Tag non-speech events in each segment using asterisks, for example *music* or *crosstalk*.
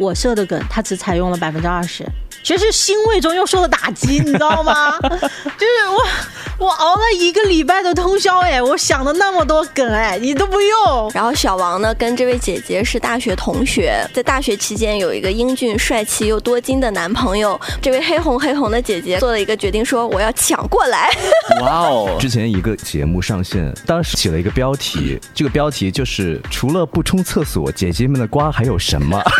我设的梗，他只采用了百分之二十。其实是欣慰中又受了打击，你知道吗？*laughs* 就是我，我熬了一个礼拜的通宵，哎，我想了那么多梗，哎，你都不用。然后小王呢，跟这位姐姐是大学同学，在大学期间有一个英俊帅气又多金的男朋友。这位黑红黑红的姐姐做了一个决定，说我要抢过来。*laughs* 哇哦！之前一个节目上线，当时起了一个标题，这个标题就是除了不冲厕所，姐姐们的瓜还有什么？*laughs*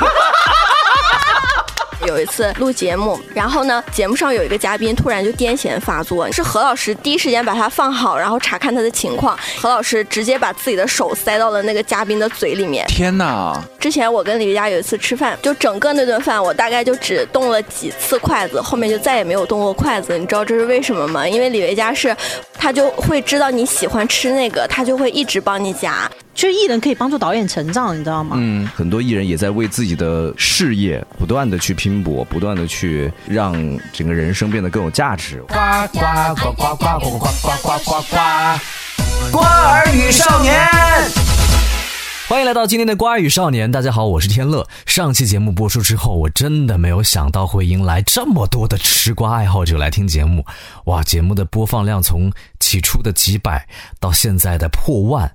有一次录节目，然后呢，节目上有一个嘉宾突然就癫痫发作，是何老师第一时间把他放好，然后查看他的情况。何老师直接把自己的手塞到了那个嘉宾的嘴里面。天哪！之前我跟李维嘉有一次吃饭，就整个那顿饭我大概就只动了几次筷子，后面就再也没有动过筷子。你知道这是为什么吗？因为李维嘉是，他就会知道你喜欢吃那个，他就会一直帮你夹。其实艺人可以帮助导演成长，你知道吗？嗯，很多艺人也在为自己的事业不断的去拼搏，不断的去让整个人生变得更有价值。呱呱呱呱呱呱呱呱呱呱呱！瓜儿与少年，欢迎来到今天的瓜儿与少年。大家好，我是天乐。上期节目播出之后，我真的没有想到会迎来这么多的吃瓜爱好者来听节目。哇，节目的播放量从起初的几百到现在的破万。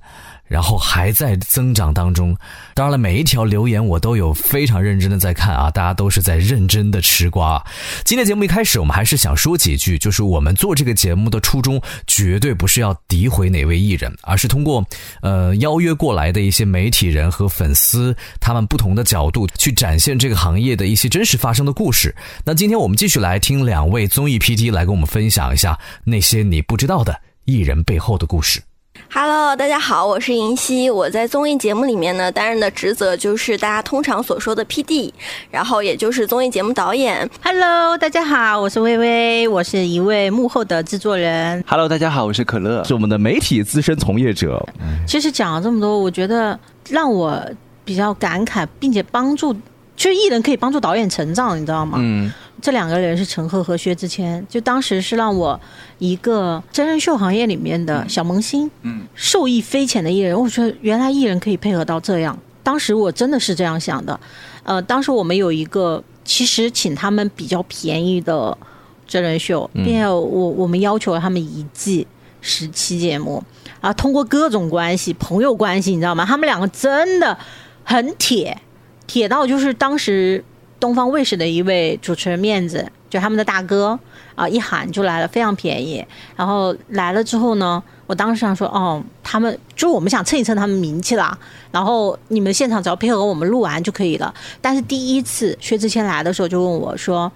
然后还在增长当中，当然了，每一条留言我都有非常认真的在看啊，大家都是在认真的吃瓜。今天节目一开始，我们还是想说几句，就是我们做这个节目的初衷，绝对不是要诋毁哪位艺人，而是通过呃邀约过来的一些媒体人和粉丝，他们不同的角度去展现这个行业的一些真实发生的故事。那今天我们继续来听两位综艺 P D 来跟我们分享一下那些你不知道的艺人背后的故事。Hello，大家好，我是银溪。我在综艺节目里面呢，担任的职责就是大家通常所说的 PD，然后也就是综艺节目导演。Hello，大家好，我是微微，我是一位幕后的制作人。Hello，大家好，我是可乐，是我们的媒体资深从业者。其实讲了这么多，我觉得让我比较感慨，并且帮助，其实艺人可以帮助导演成长，你知道吗？嗯。这两个人是陈赫和薛之谦，就当时是让我一个真人秀行业里面的小萌新，嗯，受益匪浅的艺人。我觉得原来艺人可以配合到这样，当时我真的是这样想的。呃，当时我们有一个，其实请他们比较便宜的真人秀，并且我我们要求了他们一季十期节目，啊，通过各种关系、朋友关系，你知道吗？他们两个真的很铁，铁到就是当时。东方卫视的一位主持人面子，就他们的大哥啊，一喊就来了，非常便宜。然后来了之后呢，我当时想说，哦，他们就我们想蹭一蹭他们名气啦。然后你们现场只要配合我们录完就可以了。但是第一次薛之谦来的时候就问我说，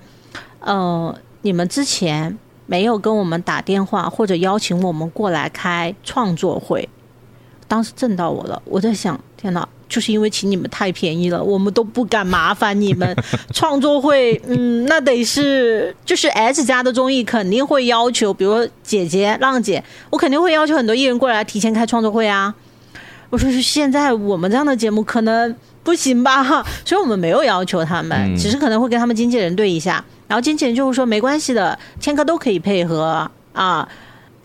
呃，你们之前没有跟我们打电话或者邀请我们过来开创作会，当时震到我了。我在想，天哪！就是因为请你们太便宜了，我们都不敢麻烦你们。*laughs* 创作会，嗯，那得是就是 S 家的综艺肯定会要求，比如姐姐浪姐，我肯定会要求很多艺人过来提前开创作会啊。我说是现在我们这样的节目可能不行吧，*laughs* 所以我们没有要求他们，只是可能会跟他们经纪人对一下，然后经纪人就会说没关系的，千科都可以配合啊。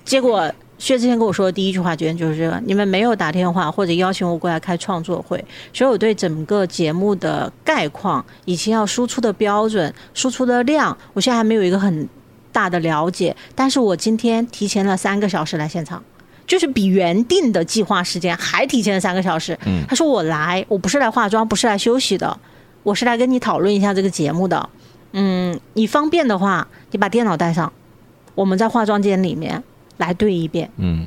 结果。薛之谦跟我说的第一句话，居然就是这个：你们没有打电话或者邀请我过来开创作会，所以我对整个节目的概况以及要输出的标准、输出的量，我现在还没有一个很大的了解。但是我今天提前了三个小时来现场，就是比原定的计划时间还提前了三个小时。嗯，他说我来，我不是来化妆，不是来休息的，我是来跟你讨论一下这个节目的。嗯，你方便的话，你把电脑带上，我们在化妆间里面。来对一遍，嗯，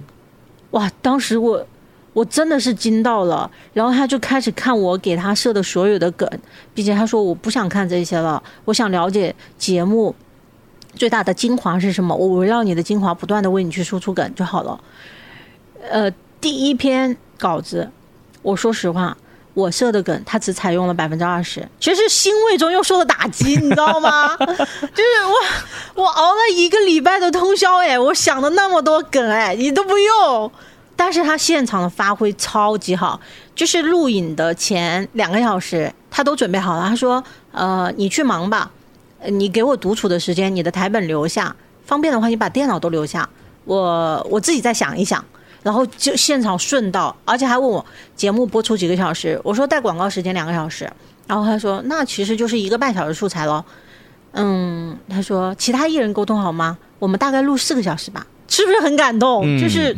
哇！当时我我真的是惊到了，然后他就开始看我给他设的所有的梗，并且他说我不想看这些了，我想了解节目最大的精华是什么，我围绕你的精华不断的为你去输出梗就好了。呃，第一篇稿子，我说实话。我设的梗，他只采用了百分之二十，其实是欣慰中又受了打击，*laughs* 你知道吗？就是我，我熬了一个礼拜的通宵，哎，我想了那么多梗，哎，你都不用。但是他现场的发挥超级好，就是录影的前两个小时，他都准备好了。他说：“呃，你去忙吧，你给我独处的时间，你的台本留下，方便的话你把电脑都留下，我我自己再想一想。”然后就现场顺道，而且还问我节目播出几个小时，我说带广告时间两个小时，然后他说那其实就是一个半小时素材咯。嗯，他说其他艺人沟通好吗？我们大概录四个小时吧，是不是很感动？就是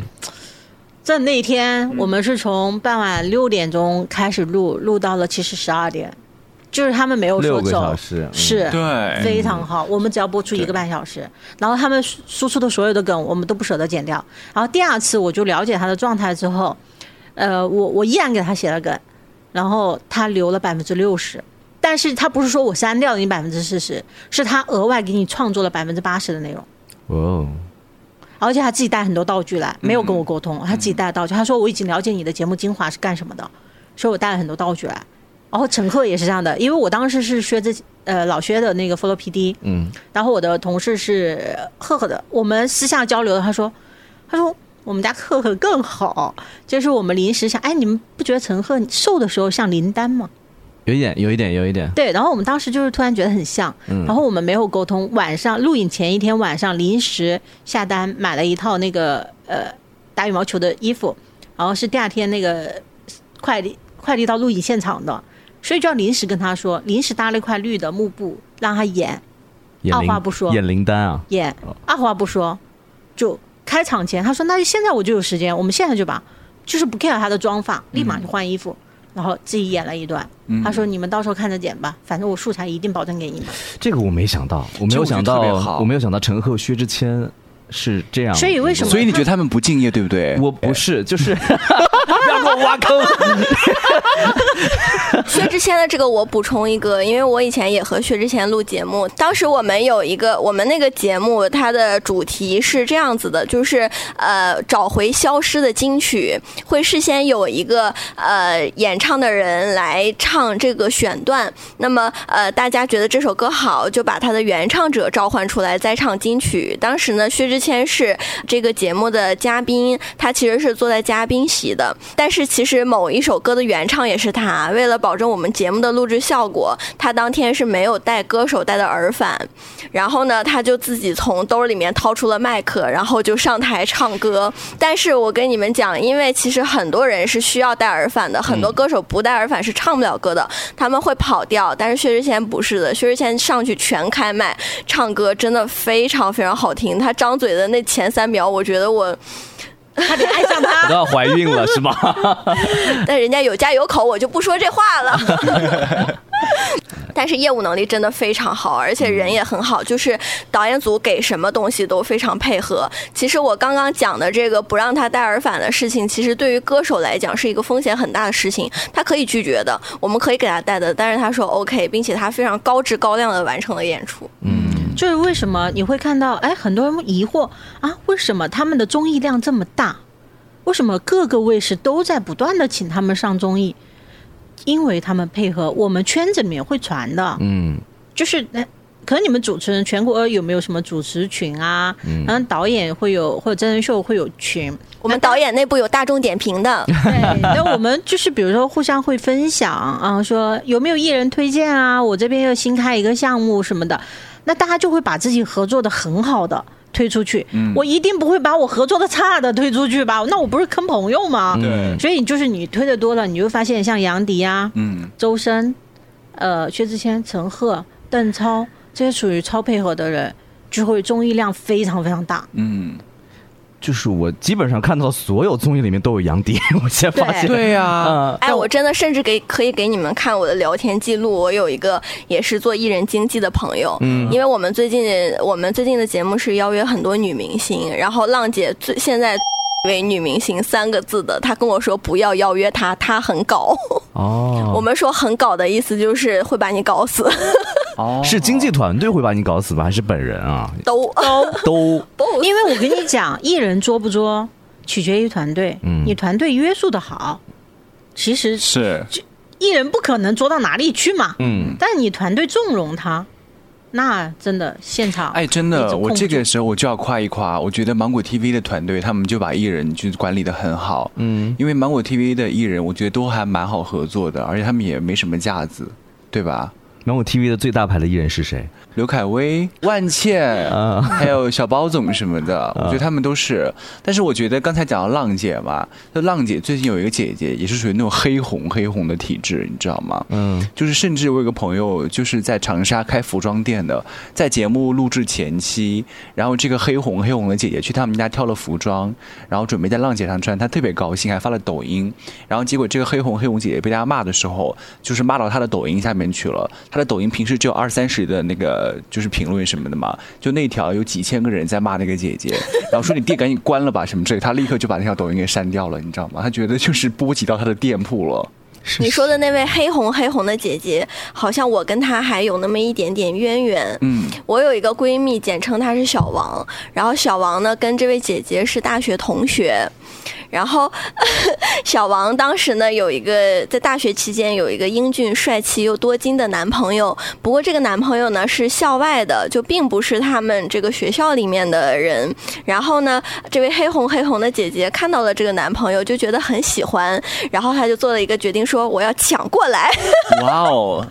在那天，我们是从傍晚六点钟开始录，录到了其实十二点。就是他们没有说走，是，对，非常好。我们只要播出一个半小时，然后他们输出的所有的梗，我们都不舍得剪掉。然后第二次我就了解他的状态之后，呃，我我依然给他写了梗，然后他留了百分之六十，但是他不是说我删掉了你百分之四十，是他额外给你创作了百分之八十的内容。哦，而且他自己带很多道具来，没有跟我沟通，他自己带道具。他说我已经了解你的节目精华是干什么的，所以我带了很多道具来。然后陈赫也是这样的，因为我当时是薛之呃老薛的那个 follow PD，嗯，然后我的同事是赫赫的，我们私下交流，他说，他说我们家赫赫更好，就是我们临时想，哎，你们不觉得陈赫瘦的时候像林丹吗？有一点，有一点，有一点。对，然后我们当时就是突然觉得很像，然后我们没有沟通，晚上录影前一天晚上临时下单买了一套那个呃打羽毛球的衣服，然后是第二天那个快递快递到录影现场的。所以就要临时跟他说，临时搭了一块绿的幕布，让他演，二话不说演林丹啊，演二话不说，就开场前他说，那就现在我就有时间，我们现在就把，就是不 care 他的妆发，立马就换衣服，然后自己演了一段。他说你们到时候看着剪吧，反正我素材一定保证给你们。这个我没想到，我没有想到，我没有想到陈赫、薛之谦。是这样，所以为什么？所以你觉得他们不敬业，对不对？我不是，就是 *laughs* *laughs* *laughs* 我挖坑。*laughs* 薛之谦的这个，我补充一个，因为我以前也和薛之谦录节目，当时我们有一个，我们那个节目它的主题是这样子的，就是呃找回消失的金曲，会事先有一个呃演唱的人来唱这个选段，那么呃大家觉得这首歌好，就把他的原唱者召唤出来再唱金曲。当时呢，薛之谦是这个节目的嘉宾，他其实是坐在嘉宾席的。但是其实某一首歌的原唱也是他。为了保证我们节目的录制效果，他当天是没有带歌手带的耳返。然后呢，他就自己从兜里面掏出了麦克，然后就上台唱歌。但是我跟你们讲，因为其实很多人是需要带耳返的，很多歌手不带耳返是唱不了歌的，他们会跑调。但是薛之谦不是的，薛之谦上去全开麦唱歌，真的非常非常好听。他张嘴。的那前三秒，我觉得我差点爱上他，*laughs* 都要怀孕了是吗？*laughs* 但人家有家有口，我就不说这话了。*laughs* 但是业务能力真的非常好，而且人也很好，就是导演组给什么东西都非常配合。其实我刚刚讲的这个不让他戴耳返的事情，其实对于歌手来讲是一个风险很大的事情，他可以拒绝的，我们可以给他戴的，但是他说 OK，并且他非常高质高量的完成了演出。嗯。就是为什么你会看到，哎，很多人疑惑啊，为什么他们的综艺量这么大？为什么各个卫视都在不断的请他们上综艺？因为他们配合我们圈子里面会传的，嗯，就是哎。可能你们主持人全国有没有什么主持群啊？嗯，然后导演会有或者真人秀会有群。我们导演内部有大众点评的。*laughs* 对，那我们就是比如说互相会分享啊，说有没有艺人推荐啊？我这边又新开一个项目什么的。那大家就会把自己合作的很好的推出去，我一定不会把我合作的差的推出去吧？那我不是坑朋友吗？对，所以就是你推的多了，你会发现像杨迪啊、周深、呃薛之谦、陈赫、邓超这些属于超配合的人，就会综艺量非常非常大。嗯。就是我基本上看到所有综艺里面都有杨迪，*laughs* 我先发现。对呀，哎，我真的甚至给可以给你们看我的聊天记录。我有一个也是做艺人经纪的朋友，嗯，因为我们最近我们最近的节目是邀约很多女明星，然后浪姐最现在为女明星三个字的，她跟我说不要邀约她，她很搞。哦，*laughs* 我们说很搞的意思就是会把你搞死。哦，*laughs* 是经纪团队会把你搞死吧，还是本人啊？都都都，*laughs* 因为我跟你讲，艺人作不作取决于团队。嗯，你团队约束的好，其实是艺人不可能作到哪里去嘛。嗯，但你团队纵容他，那真的现场哎，真的，我这个时候我就要夸一夸，我觉得芒果 TV 的团队他们就把艺人就管理的很好。嗯，因为芒果 TV 的艺人，我觉得都还蛮好合作的，而且他们也没什么架子，对吧？芒果 TV 的最大牌的艺人是谁？刘恺威、万茜，啊还有小包总什么的，我觉得他们都是。但是我觉得刚才讲到浪姐嘛，就浪姐最近有一个姐姐，也是属于那种黑红黑红的体质，你知道吗？嗯，就是甚至我有个朋友就是在长沙开服装店的，在节目录制前期，然后这个黑红黑红的姐姐去他们家挑了服装，然后准备在浪姐上穿，她特别高兴，还发了抖音。然后结果这个黑红黑红姐姐被大家骂的时候，就是骂到她的抖音下面去了。她的抖音平时只有二三十的那个就是评论什么的嘛，就那条有几千个人在骂那个姐姐，*laughs* 然后说你店赶紧关了吧什么之类，他立刻就把那条抖音给删掉了，你知道吗？他觉得就是波及到他的店铺了。你说的那位黑红黑红的姐姐，好像我跟她还有那么一点点渊源。嗯，我有一个闺蜜，简称她是小王，然后小王呢跟这位姐姐是大学同学。然后，*laughs* 小王当时呢有一个在大学期间有一个英俊帅气又多金的男朋友，不过这个男朋友呢是校外的，就并不是他们这个学校里面的人。然后呢，*laughs* 这位黑红黑红的姐姐看到了这个男朋友，就觉得很喜欢，然后她就做了一个决定，说我要抢过来。*laughs* 哇哦，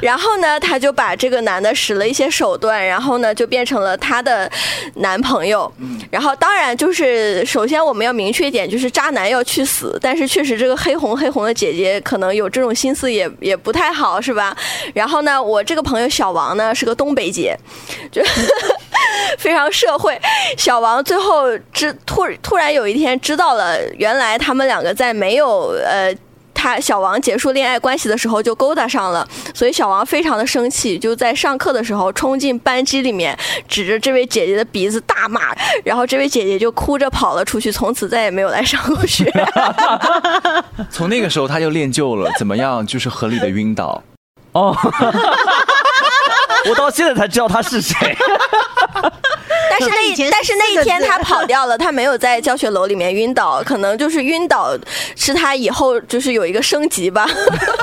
然后呢，她就把这个男的使了一些手段，然后呢就变成了她的男朋友。然后当然就是，首先我们要明确缺点，就是渣男要去死。但是确实，这个黑红黑红的姐姐可能有这种心思也也不太好，是吧？然后呢，我这个朋友小王呢是个东北姐，就 *laughs* 非常社会。小王最后知突突然有一天知道了，原来他们两个在没有呃。他小王结束恋爱关系的时候就勾搭上了，所以小王非常的生气，就在上课的时候冲进班级里面，指着这位姐姐的鼻子大骂，然后这位姐姐就哭着跑了出去，从此再也没有来上过学。*laughs* 从那个时候他就练就了怎么样就是合理的晕倒。*laughs* 哦，*laughs* 我到现在才知道他是谁。*laughs* 但是那但是那一天他跑掉了，他没有在教学楼里面晕倒，可能就是晕倒是他以后就是有一个升级吧。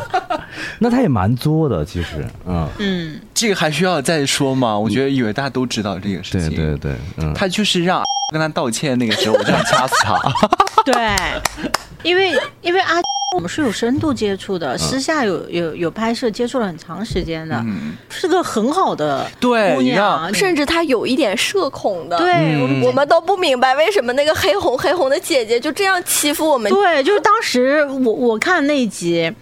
*laughs* 那他也蛮作的，其实，嗯，嗯，这个还需要再说吗？我觉得以为大家都知道这个事对情。对对，嗯，他就是让 *laughs* 跟他道歉那个时候，我就想掐死他。对，因为因为阿我们是有深度接触的，私下有有有拍摄，接触了很长时间的，嗯，是个很好的对姑娘，甚至她有一点社恐的。对，嗯我们都不明白为什么那个黑红黑红的姐姐就这样欺负我们。对，就是当时我我看那一集。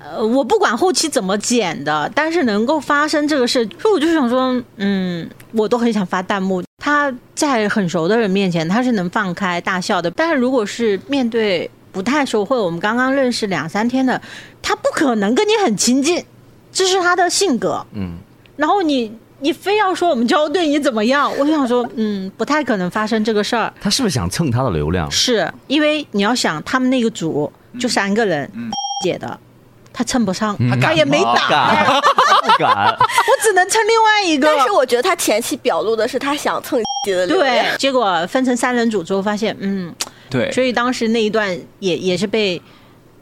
呃，我不管后期怎么剪的，但是能够发生这个事，所以我就想说，嗯，我都很想发弹幕。他在很熟的人面前，他是能放开大笑的，但是如果是面对不太熟或者我们刚刚认识两三天的，他不可能跟你很亲近，这是他的性格。嗯，然后你你非要说我们就要对你怎么样，我想说，嗯，不太可能发生这个事儿。他是不是想蹭他的流量？是因为你要想，他们那个组就三个人，嗯姐的，他蹭不上，嗯他也没吗打，敢 *laughs* 不敢？我只能蹭另外一个。但是我觉得他前期表露的是他想蹭姐的流量对，结果分成三人组之后发现，嗯，对，所以当时那一段也也是被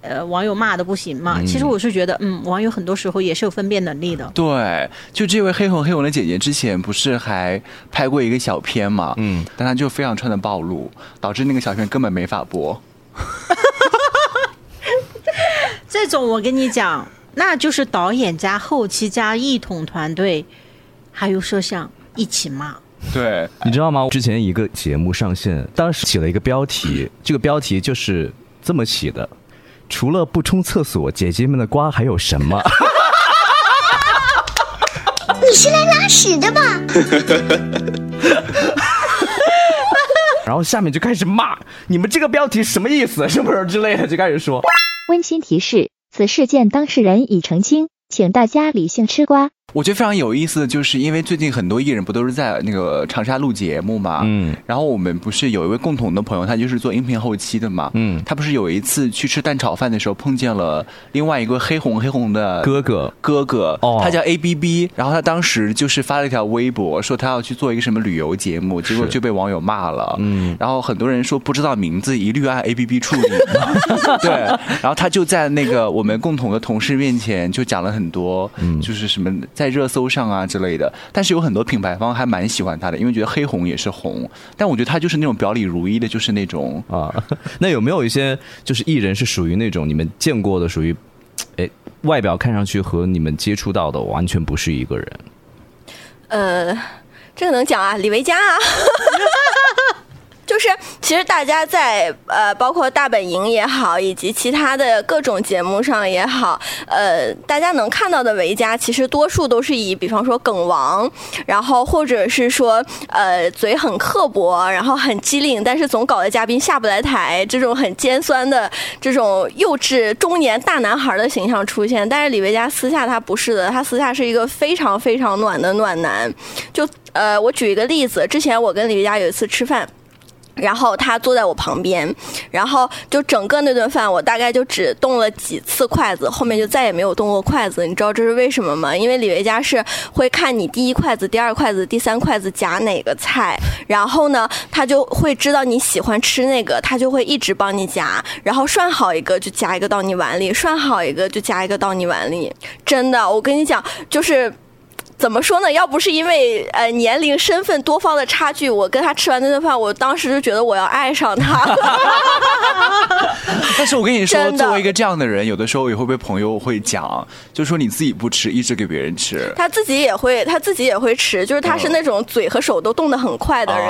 呃网友骂的不行嘛。嗯其实我是觉得，嗯，网友很多时候也是有分辨能力的。对，就这位黑红黑红的姐姐之前不是还拍过一个小片嘛？嗯，但她就非常穿的暴露，导致那个小片根本没法播。*laughs* 这种我跟你讲，那就是导演加后期加一统团队，还有摄像一起骂。对，你知道吗？之前一个节目上线，当时起了一个标题，这个标题就是这么起的：除了不冲厕所，姐姐们的瓜还有什么？*laughs* 你是来拉屎的吧？*laughs* 然后下面就开始骂你们这个标题什么意思，是不是之类的，就开始说。温馨提示：此事件当事人已澄清，请大家理性吃瓜。我觉得非常有意思的就是，因为最近很多艺人不都是在那个长沙录节目嘛，嗯。然后我们不是有一位共同的朋友，他就是做音频后期的嘛，嗯。他不是有一次去吃蛋炒饭的时候碰见了另外一个黑红黑红的哥哥。哥哥，哦。他叫 A B B，然后他当时就是发了一条微博，说他要去做一个什么旅游节目，结果就被网友骂了。嗯。然后很多人说不知道名字，一律按 A B B 处理。*laughs* 对，然后他就在那个我们共同的同事面前就讲了很多，嗯。就是什么在热搜上啊之类的。但是有很多品牌方还蛮喜欢他的，因为觉得黑红也是红，但我觉得他就是那种表里如一的，就是那种。啊，*laughs* 那有没有一些就是艺人是属于那种你们见过的，属于哎，外表看上去和你们接触到的完全不是一个人。呃，这个能讲啊，李维嘉啊。*laughs* *laughs* 就是，其实大家在呃，包括大本营也好，以及其他的各种节目上也好，呃，大家能看到的维嘉，其实多数都是以，比方说梗王，然后或者是说呃嘴很刻薄，然后很机灵，但是总搞得嘉宾下不来台，这种很尖酸的这种幼稚中年大男孩的形象出现。但是李维嘉私下他不是的，他私下是一个非常非常暖的暖男。就呃，我举一个例子，之前我跟李维嘉有一次吃饭。然后他坐在我旁边，然后就整个那顿饭，我大概就只动了几次筷子，后面就再也没有动过筷子。你知道这是为什么吗？因为李维嘉是会看你第一筷子、第二筷子、第三筷子夹哪个菜，然后呢，他就会知道你喜欢吃那个，他就会一直帮你夹，然后涮好一个就夹一个到你碗里，涮好一个就夹一个到你碗里。真的，我跟你讲，就是。怎么说呢？要不是因为呃年龄、身份多方的差距，我跟他吃完那顿饭，我当时就觉得我要爱上他。*laughs* 但是我跟你说，作为一个这样的人，有的时候也会被朋友会讲，就说你自己不吃，一直给别人吃。他自己也会，他自己也会吃，就是他是那种嘴和手都动得很快的人。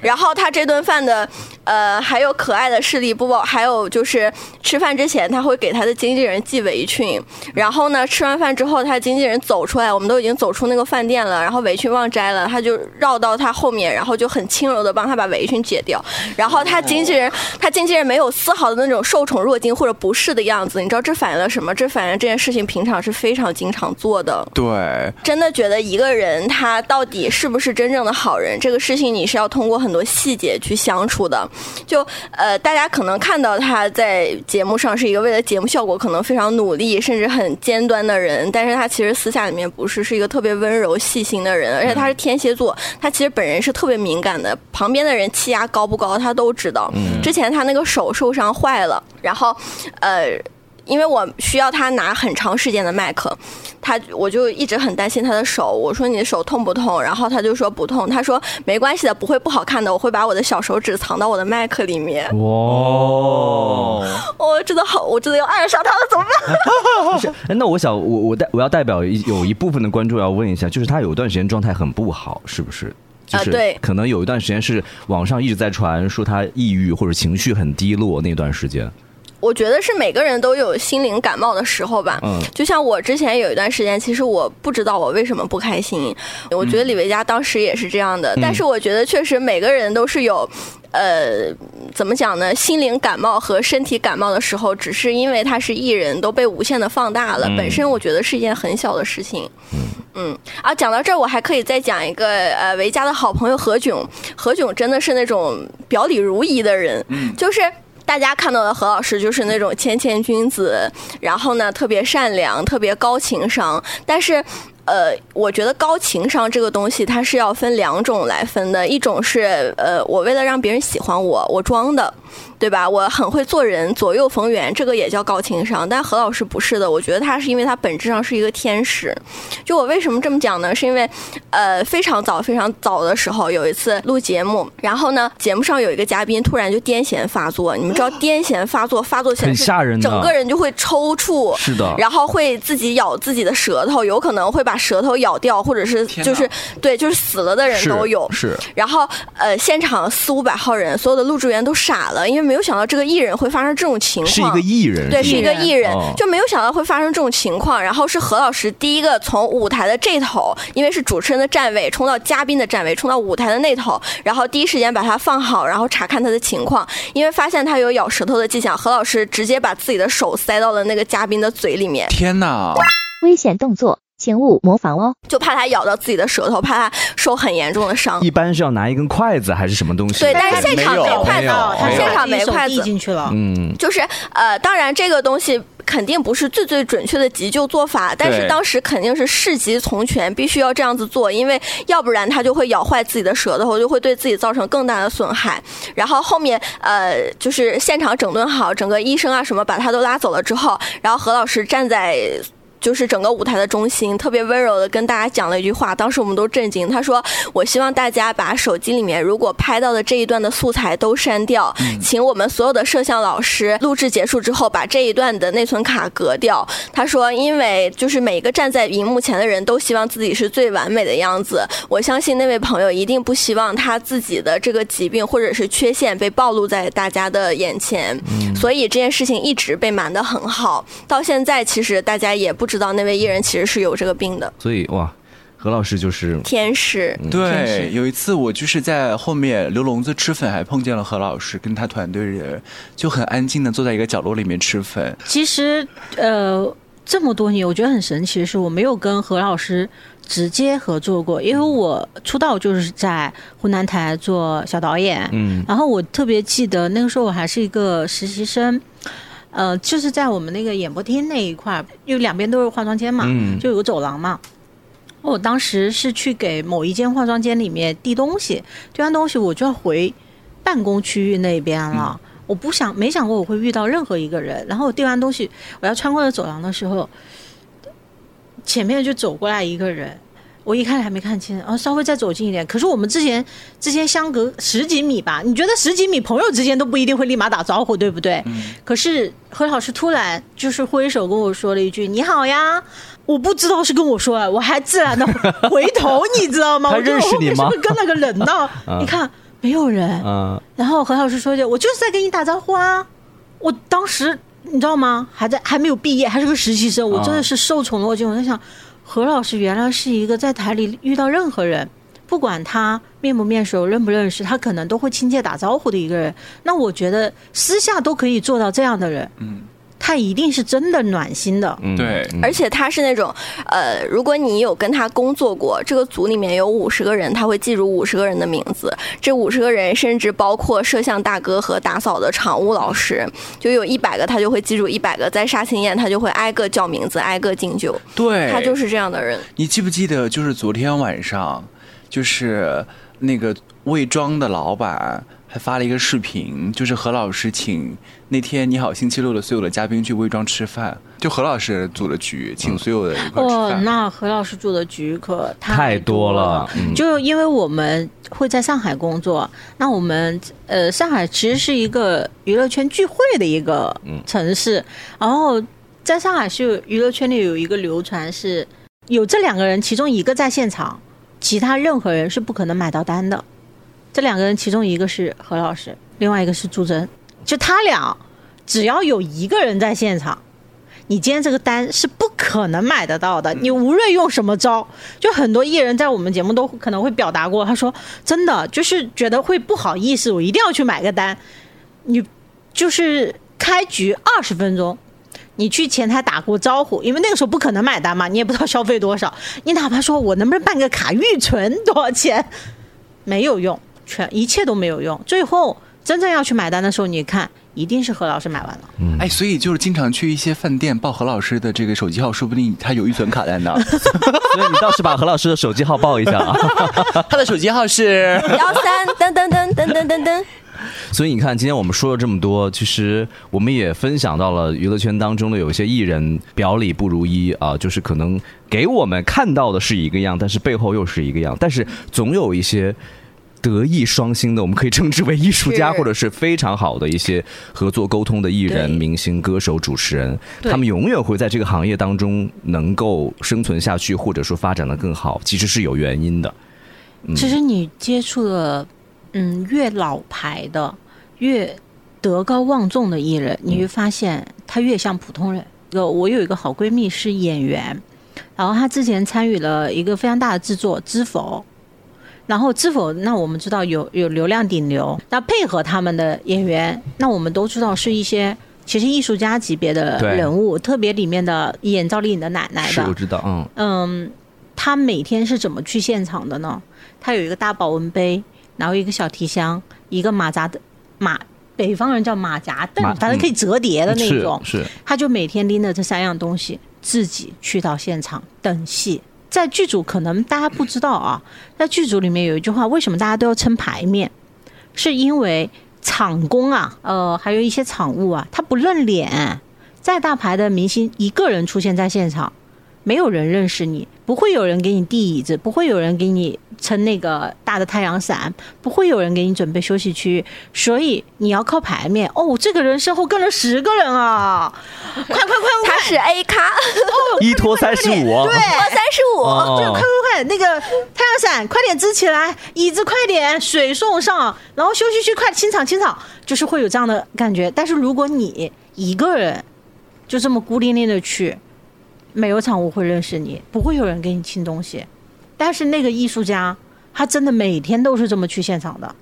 然后他这顿饭的呃还有可爱的视力不包，还有就是吃饭之前他会给他的经纪人系围裙，然后呢吃完饭之后，他经纪人走出来，我们都已经走出。那个饭店了，然后围裙忘摘了，他就绕到他后面，然后就很轻柔的帮他把围裙解掉。然后他经纪人，他经纪人没有丝毫的那种受宠若惊或者不适的样子。你知道这反映了什么？这反映这件事情平常是非常经常做的。对，真的觉得一个人他到底是不是真正的好人，这个事情你是要通过很多细节去相处的。就呃，大家可能看到他在节目上是一个为了节目效果可能非常努力，甚至很尖端的人，但是他其实私下里面不是，是一个特别。温柔细心的人，而且他是天蝎座，他其实本人是特别敏感的。旁边的人气压高不高，他都知道。之前他那个手受伤坏了，然后，呃。因为我需要他拿很长时间的麦克，他我就一直很担心他的手。我说你的手痛不痛？然后他就说不痛。他说没关系的，不会不好看的。我会把我的小手指藏到我的麦克里面。哇！我真的好，我真的要爱上他了，怎么办？哎，*laughs* 那我想，我我代我要代表有一部分的观众要问一下，就是他有一段时间状态很不好，是不是？啊，对，可能有一段时间是网上一直在传说他抑郁或者情绪很低落那段时间。我觉得是每个人都有心灵感冒的时候吧。嗯，就像我之前有一段时间，其实我不知道我为什么不开心。我觉得李维嘉当时也是这样的，但是我觉得确实每个人都是有，呃，怎么讲呢？心灵感冒和身体感冒的时候，只是因为他是艺人，都被无限的放大了。本身我觉得是一件很小的事情。嗯嗯。啊，讲到这儿，我还可以再讲一个呃，维嘉的好朋友何炅。何炅真的是那种表里如一的人，就是。大家看到的何老师就是那种谦谦君子，然后呢特别善良、特别高情商，但是。呃，我觉得高情商这个东西，它是要分两种来分的。一种是，呃，我为了让别人喜欢我，我装的，对吧？我很会做人，左右逢源，这个也叫高情商。但何老师不是的，我觉得他是因为他本质上是一个天使。就我为什么这么讲呢？是因为，呃，非常早、非常早的时候，有一次录节目，然后呢，节目上有一个嘉宾突然就癫痫发作。你们知道癫痫发作发作起来很吓人，整个人就会抽搐，*laughs* 是的，然后会自己咬自己的舌头，有可能会把。把舌头咬掉，或者是就是对，就是死了的人都有。是，然后呃，现场四五百号人，所有的录制员都傻了，因为没有想到这个艺人会发生这种情况。是一个艺人，对，是一个艺人，就没有想到会发生这种情况。然后是何老师第一个从舞台的这头，因为是主持人的站位，冲到嘉宾的站位，冲到舞台的那头，然后第一时间把他放好，然后查看他的情况。因为发现他有咬舌头的迹象，何老师直接把自己的手塞到了那个嘉宾的嘴里面。天哪！危险动作。请勿模仿哦，就怕他咬到自己的舌头，怕他受很严重的伤。一般是要拿一根筷子还是什么东西？对，但是现场没筷子，他现场没筷子进去了。嗯，就是呃，当然这个东西肯定不是最最准确的急救做法，但是当时肯定是事急从权，必须要这样子做，因为要不然他就会咬坏自己的舌头，就会对自己造成更大的损害。然后后面呃，就是现场整顿好，整个医生啊什么把他都拉走了之后，然后何老师站在。就是整个舞台的中心，特别温柔的跟大家讲了一句话，当时我们都震惊。他说：“我希望大家把手机里面如果拍到的这一段的素材都删掉，请我们所有的摄像老师录制结束之后把这一段的内存卡隔掉。”他说：“因为就是每一个站在荧幕前的人都希望自己是最完美的样子，我相信那位朋友一定不希望他自己的这个疾病或者是缺陷被暴露在大家的眼前，所以这件事情一直被瞒得很好。到现在，其实大家也不知道那位艺人其实是有这个病的。所以哇，何老师就是天使，对，有一次我就是在后面刘笼子吃粉，还碰见了何老师跟他团队人，就很安静的坐在一个角落里面吃粉。其实，呃，这么多年，我觉得很神奇的是，我没有跟何老师直接合作过，因为我出道就是在湖南台做小导演，嗯，然后我特别记得那个时候我还是一个实习生。呃，就是在我们那个演播厅那一块，因为两边都是化妆间嘛，就有个走廊嘛。我当时是去给某一间化妆间里面递东西，递完东西我就要回办公区域那边了。我不想，没想过我会遇到任何一个人。然后我递完东西，我要穿过走廊的时候，前面就走过来一个人。我一开始还没看清，然后稍微再走近一点。可是我们之前之间相隔十几米吧？你觉得十几米朋友之间都不一定会立马打招呼，对不对？可是何老师突然就是挥手跟我说了一句“你好呀”，我不知道是跟我说，我还自然的回头，你知道吗？他认识你吗？是不是跟了个人呢？*laughs* 你看没有人。然后何老师说句：“我就是在跟你打招呼啊。”我当时你知道吗？还在还没有毕业，还是个实习生，我真的是受宠若惊。我在想。何老师原来是一个在台里遇到任何人，不管他面不面熟、认不认识，他可能都会亲切打招呼的一个人。那我觉得私下都可以做到这样的人，嗯。他一定是真的暖心的，对，而且他是那种，呃，如果你有跟他工作过，这个组里面有五十个人，他会记住五十个人的名字，这五十个人甚至包括摄像大哥和打扫的场务老师，就有一百个，他就会记住一百个，在杀青宴他就会挨个叫名字，挨个敬酒，对，他就是这样的人。你记不记得，就是昨天晚上，就是那个魏庄的老板。还发了一个视频，就是何老师请那天《你好星期六》的所有的嘉宾去魏庄吃饭，就何老师组的局，请所有的一块吃饭。那何老师组的局可太多了。就因为我们会在上海工作，那我们呃上海其实是一个娱乐圈聚会的一个城市，然后在上海是娱乐圈里有一个流传是，有这两个人其中一个在现场，其他任何人是不可能买到单的。这两个人，其中一个是何老师，另外一个是朱桢。就他俩，只要有一个人在现场，你今天这个单是不可能买得到的。你无论用什么招，就很多艺人在我们节目都可能会表达过，他说真的就是觉得会不好意思，我一定要去买个单。你就是开局二十分钟，你去前台打过招呼，因为那个时候不可能买单嘛，你也不知道消费多少。你哪怕说我能不能办个卡预存多少钱，没有用。全一切都没有用，最后真正要去买单的时候，你看一定是何老师买完了。嗯，哎，所以就是经常去一些饭店报何老师的这个手机号，说不定他有预存卡在那。*laughs* 所以你倒是把何老师的手机号报一下啊。*laughs* 他的手机号是幺三噔噔噔噔噔噔噔。*laughs* 所以你看，今天我们说了这么多，其实我们也分享到了娱乐圈当中的有一些艺人表里不如一啊，就是可能给我们看到的是一个样，但是背后又是一个样，但是总有一些。德艺双馨的，我们可以称之为艺术家，或者是非常好的一些合作沟通的艺人、明星、歌手、主持人，他们永远会在这个行业当中能够生存下去，或者说发展的更好，其实是有原因的。其实你接触的，嗯，越老牌的、越德高望重的艺人，你会发现他越像普通人。有我有一个好闺蜜是演员，然后她之前参与了一个非常大的制作《知否》。然后知否？那我们知道有有流量顶流，那配合他们的演员，那我们都知道是一些其实艺术家级别的人物，特别里面的演赵丽颖的奶奶的，是我知道，嗯嗯，他每天是怎么去现场的呢？他有一个大保温杯，然后一个小提箱，一个马扎的马，北方人叫马夹凳，反正可以折叠的那种，是，他就每天拎着这三样东西，自己去到现场等戏。在剧组可能大家不知道啊，在剧组里面有一句话，为什么大家都要撑牌面？是因为场工啊，呃，还有一些场务啊，他不认脸。再大牌的明星一个人出现在现场，没有人认识你，不会有人给你递椅子，不会有人给你撑那个大的太阳伞，不会有人给你准备休息区，所以你要靠排面。哦，这个人身后跟了十个人啊！*laughs* 快快快快他是 A 咖，*laughs* 一拖三十五，对，三十五，对，快快快，那个太阳伞快点支起来，椅子快点，水送上，然后休息区快清场清场，就是会有这样的感觉。但是如果你一个人就这么孤零零的去。没有场我会认识你，不会有人给你清东西。但是那个艺术家，他真的每天都是这么去现场的。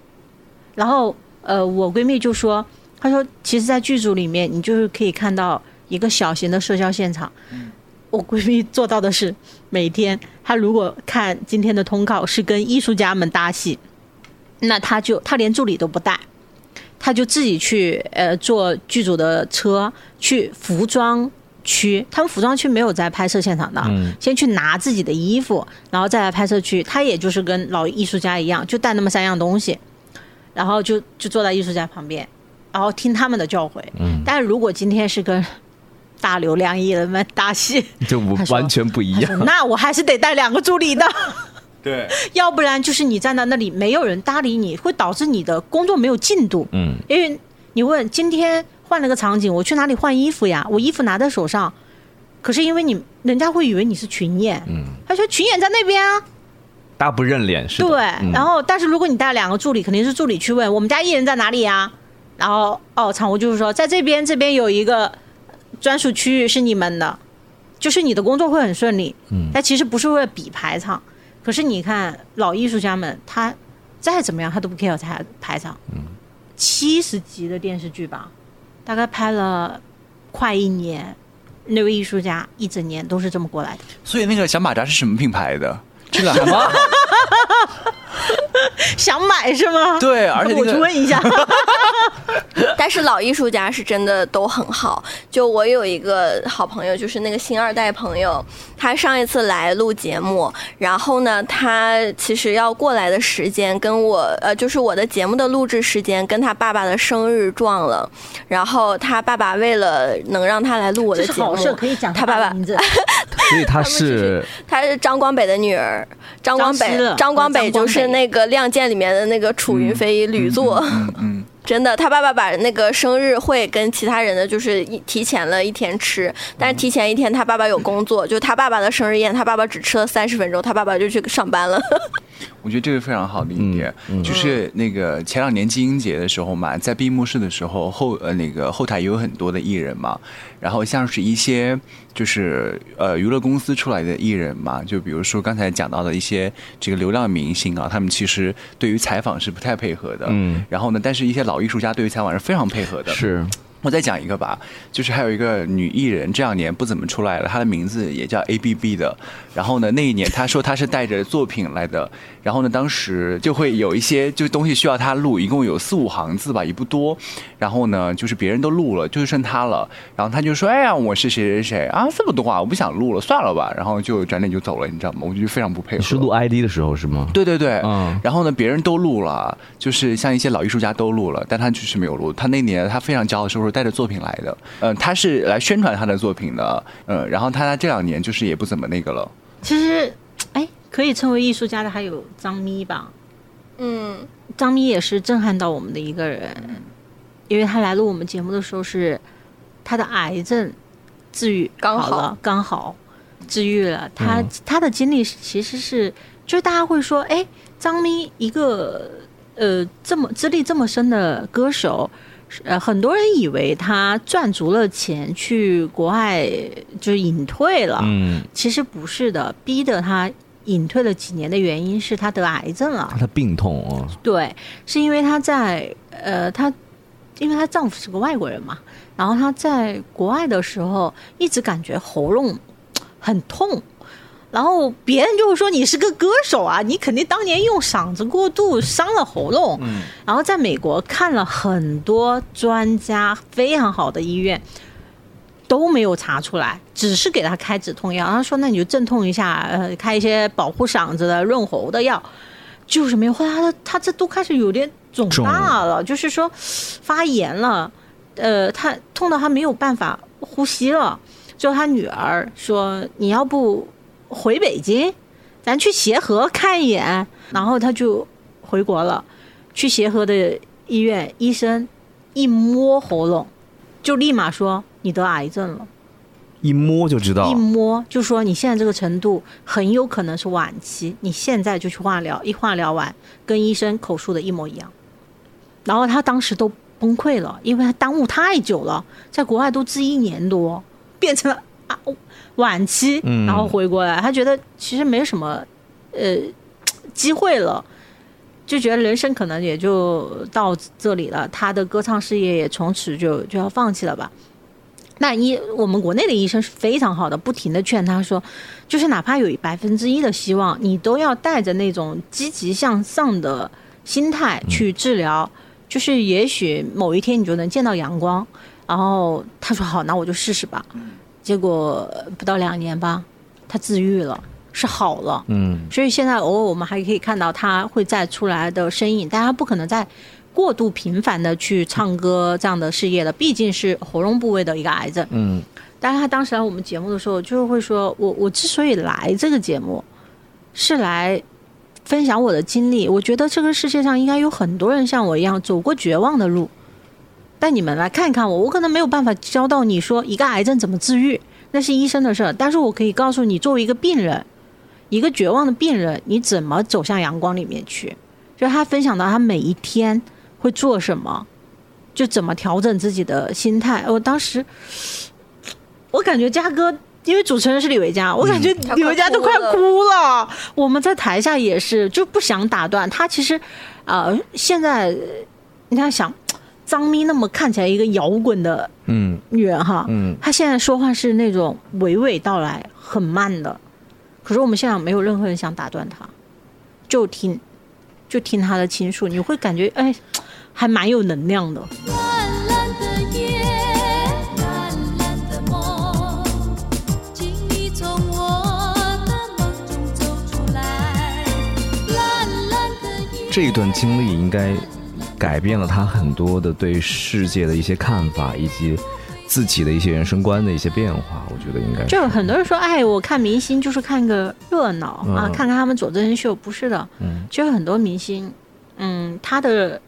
然后，呃，我闺蜜就说，她说，其实，在剧组里面，你就是可以看到一个小型的社交现场。我闺蜜做到的是，每天她如果看今天的通告是跟艺术家们搭戏，那她就她连助理都不带，她就自己去呃坐剧组的车去服装。区，他们服装区没有在拍摄现场的，先去拿自己的衣服，然后再来拍摄区。他也就是跟老艺术家一样，就带那么三样东西，然后就就坐在艺术家旁边，然后听他们的教诲。嗯，但是如果今天是跟大流量艺人们搭戏，*laughs* 就完全不一样。那我还是得带两个助理的，*laughs* 对，要不然就是你站在那里没有人搭理你，会导致你的工作没有进度。嗯，因为你问今天。换了个场景，我去哪里换衣服呀？我衣服拿在手上，可是因为你，人家会以为你是群演。嗯，他说群演在那边啊，大家不认脸是？对，然后但是如果你带两个助理，肯定是助理去问我们家艺人在哪里呀？然后哦，场务就是说在这边，这边有一个专属区域是你们的，就是你的工作会很顺利。嗯，但其实不是为了比排场，可是你看老艺术家们，他再怎么样他都不 care 排排场。嗯，七十集的电视剧吧。大概拍了快一年，那位艺术家一整年都是这么过来的。所以那个小马扎是什么品牌的？这个什么？*laughs* *laughs* 想买是吗？对，而且我去问一下。*laughs* 但是老艺术家是真的都很好。就我有一个好朋友，就是那个新二代朋友，他上一次来录节目，然后呢，他其实要过来的时间跟我，呃，就是我的节目的录制时间跟他爸爸的生日撞了。然后他爸爸为了能让他来录我的节目，可以讲他爸爸名字。所以他是他是张光北的女儿，张光北，张光北就是那个《亮剑》里面的那个楚云飞吕作。嗯。*laughs* 真的，他爸爸把那个生日会跟其他人的就是一提前了一天吃，但是提前一天他爸爸有工作，就他爸爸的生日宴，他爸爸只吃了三十分钟，他爸爸就去上班了。我觉得这个非常好的一点，就是那个前两年金鹰节的时候嘛，在闭幕式的时候后呃那个后台也有很多的艺人嘛，然后像是一些就是呃娱乐公司出来的艺人嘛，就比如说刚才讲到的一些这个流量明星啊，他们其实对于采访是不太配合的，嗯，然后呢，但是一些老艺术家对于采访是非常配合的，是。我再讲一个吧，就是还有一个女艺人，这两年不怎么出来了，她的名字也叫 A B B 的。然后呢，那一年她说她是带着作品来的，然后呢，当时就会有一些就东西需要她录，一共有四五行字吧，也不多。然后呢，就是别人都录了，就剩她了。然后她就说：“哎呀，我是谁谁谁啊，这么多啊，我不想录了，算了吧。”然后就转脸就走了，你知道吗？我就非常不配合。是录 ID 的时候是吗？对对对，嗯。然后呢，别人都录了，就是像一些老艺术家都录了，但她就是没有录。她那年她非常骄傲，说是带着作品来的。嗯，他是来宣传他的作品的，嗯，然后他这两年就是也不怎么那个了。其实，哎，可以称为艺术家的还有张咪吧？嗯，张咪也是震撼到我们的一个人，因为他来录我们节目的时候是他的癌症治愈刚好了，刚好治愈了。他他的经历其实是，就是大家会说，哎，张咪一个呃这么资历这么深的歌手。呃，很多人以为他赚足了钱去国外就是隐退了，嗯，其实不是的，逼得他隐退了几年的原因是他得癌症了，他病痛哦，对，是因为他在呃，他因为她丈夫是个外国人嘛，然后她在国外的时候一直感觉喉咙很痛。然后别人就会说你是个歌手啊，你肯定当年用嗓子过度伤了喉咙。嗯，然后在美国看了很多专家，非常好的医院都没有查出来，只是给他开止痛药。然后说：“那你就镇痛一下，呃，开一些保护嗓子的润喉的药，就是没有。后来他他这都开始有点肿 *laughs* 大了，就是说发炎了，呃，他痛到他没有办法呼吸了。”就他女儿说：“你要不回北京，咱去协和看一眼。”然后他就回国了，去协和的医院，医生一摸喉咙，就立马说：“你得癌症了。”一摸就知道，一摸就说你现在这个程度很有可能是晚期，你现在就去化疗，一化疗完跟医生口述的一模一样。然后他当时都崩溃了，因为他耽误太久了，在国外都治一年多，变成了啊晚期，然后回过来，他觉得其实没什么呃机会了，就觉得人生可能也就到这里了，他的歌唱事业也从此就就要放弃了吧。那医我们国内的医生是非常好的，不停的劝他说，就是哪怕有百分之一的希望，你都要带着那种积极向上的心态去治疗，就是也许某一天你就能见到阳光。然后他说好，那我就试试吧。结果不到两年吧，他自愈了，是好了。嗯，所以现在偶尔我们还可以看到他会再出来的身影，但他不可能再。过度频繁的去唱歌这样的事业了，毕竟是喉咙部位的一个癌症。嗯，但是他当时来我们节目的时候，就是会说，我我之所以来这个节目，是来分享我的经历。我觉得这个世界上应该有很多人像我一样走过绝望的路，但你们来看看我，我可能没有办法教到你说一个癌症怎么治愈，那是医生的事儿。但是我可以告诉你，作为一个病人，一个绝望的病人，你怎么走向阳光里面去？就他分享到他每一天。会做什么？就怎么调整自己的心态？我当时，我感觉嘉哥，因为主持人是李维嘉，我感觉李维嘉都快哭了。我们在台下也是，就不想打断他。其实，呃，现在你看，想张咪那么看起来一个摇滚的嗯女人哈，嗯，她现在说话是那种娓娓道来，很慢的。可是我们现场没有任何人想打断她，就听，就听她的倾诉，你会感觉哎。还蛮有能量的。这一段经历应该改变了他很多的对世界的一些看法，以及自己的一些人生观的一些变化。我觉得应该就很多人说，哎，我看明星就是看个热闹啊，看看他们走真人秀，不是的。嗯，其实很多明星，嗯，他的。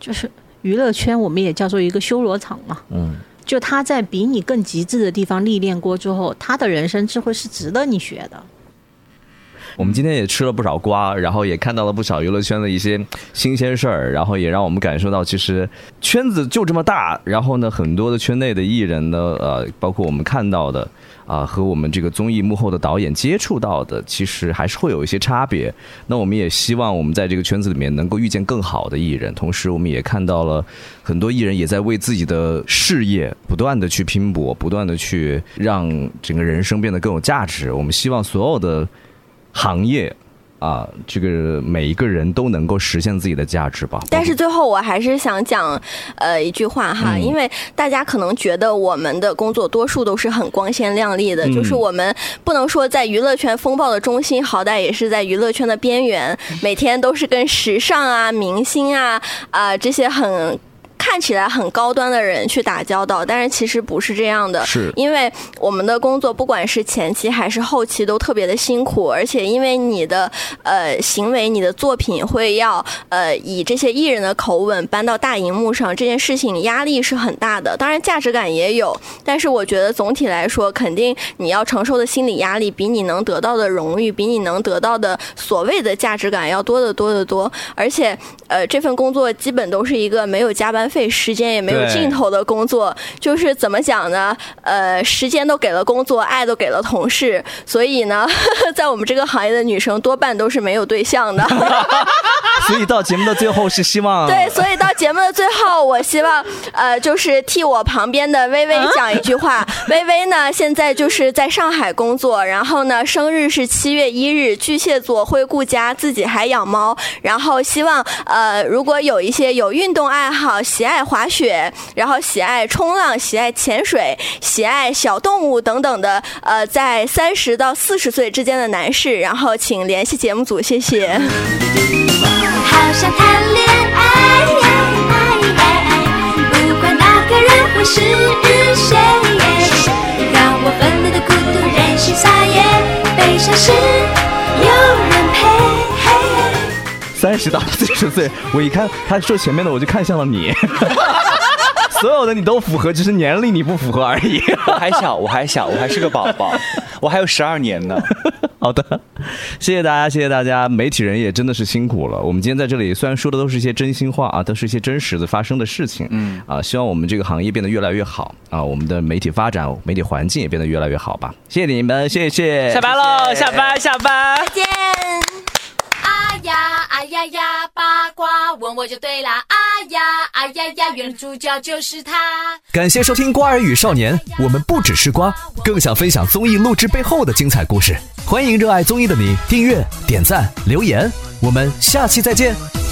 就是娱乐圈，我们也叫做一个修罗场嘛。嗯，就他在比你更极致的地方历练过之后，他的人生智慧是值得你学的。我们今天也吃了不少瓜，然后也看到了不少娱乐圈的一些新鲜事儿，然后也让我们感受到，其实圈子就这么大。然后呢，很多的圈内的艺人呢，呃，包括我们看到的。啊，和我们这个综艺幕后的导演接触到的，其实还是会有一些差别。那我们也希望我们在这个圈子里面能够遇见更好的艺人，同时我们也看到了很多艺人也在为自己的事业不断的去拼搏，不断的去让整个人生变得更有价值。我们希望所有的行业。啊，这个每一个人都能够实现自己的价值吧。但是最后我还是想讲，呃，一句话哈，因为大家可能觉得我们的工作多数都是很光鲜亮丽的，就是我们不能说在娱乐圈风暴的中心，好歹也是在娱乐圈的边缘，*laughs* 每天都是跟时尚啊、明星啊啊这些很。看起来很高端的人去打交道，但是其实不是这样的。是，因为我们的工作不管是前期还是后期都特别的辛苦，而且因为你的呃行为、你的作品会要呃以这些艺人的口吻搬到大荧幕上，这件事情压力是很大的。当然价值感也有，但是我觉得总体来说，肯定你要承受的心理压力比你能得到的荣誉、比你能得到的所谓的价值感要多得多得多。而且呃这份工作基本都是一个没有加班。费时间也没有尽头的工作，就是怎么讲呢？呃，时间都给了工作，爱都给了同事，所以呢，*laughs* 在我们这个行业的女生多半都是没有对象的。*laughs* *laughs* 所以到节目的最后是希望对，所以到节目的最后，我希望呃，就是替我旁边的微微讲一句话。微微呢，现在就是在上海工作，然后呢，生日是七月一日，巨蟹座，会顾家，自己还养猫，然后希望呃，如果有一些有运动爱好喜。喜爱滑雪，然后喜爱冲浪，喜爱潜水，喜爱小动物等等的，呃，在三十到四十岁之间的男士，然后请联系节目组，谢谢。好想谈恋爱，不管那个人会是谁，让我。三十撒野，悲伤时有人。三十到四十岁，我一看他说前面的，我就看向了你。*laughs* *laughs* 所有的你都符合，只是年龄你不符合而已。*laughs* 我还小，我还小，我还是个宝宝，我还有十二年呢。好的，谢谢大家，谢谢大家，媒体人也真的是辛苦了。我们今天在这里虽然说的都是一些真心话啊，都是一些真实的发生的事情，嗯啊，希望我们这个行业变得越来越好啊，我们的媒体发展、媒体环境也变得越来越好吧。谢谢你们，谢谢。下班喽，下班，下班。再见。啊呀啊呀呀，八卦问我就对啦。啊呀啊呀呀，原来主角就是他。感谢收听《瓜儿与少年》，我们不只是瓜，更想分享综艺录制背后的精彩故事。欢迎热爱综艺的你订阅、点赞、留言，我们下期再见。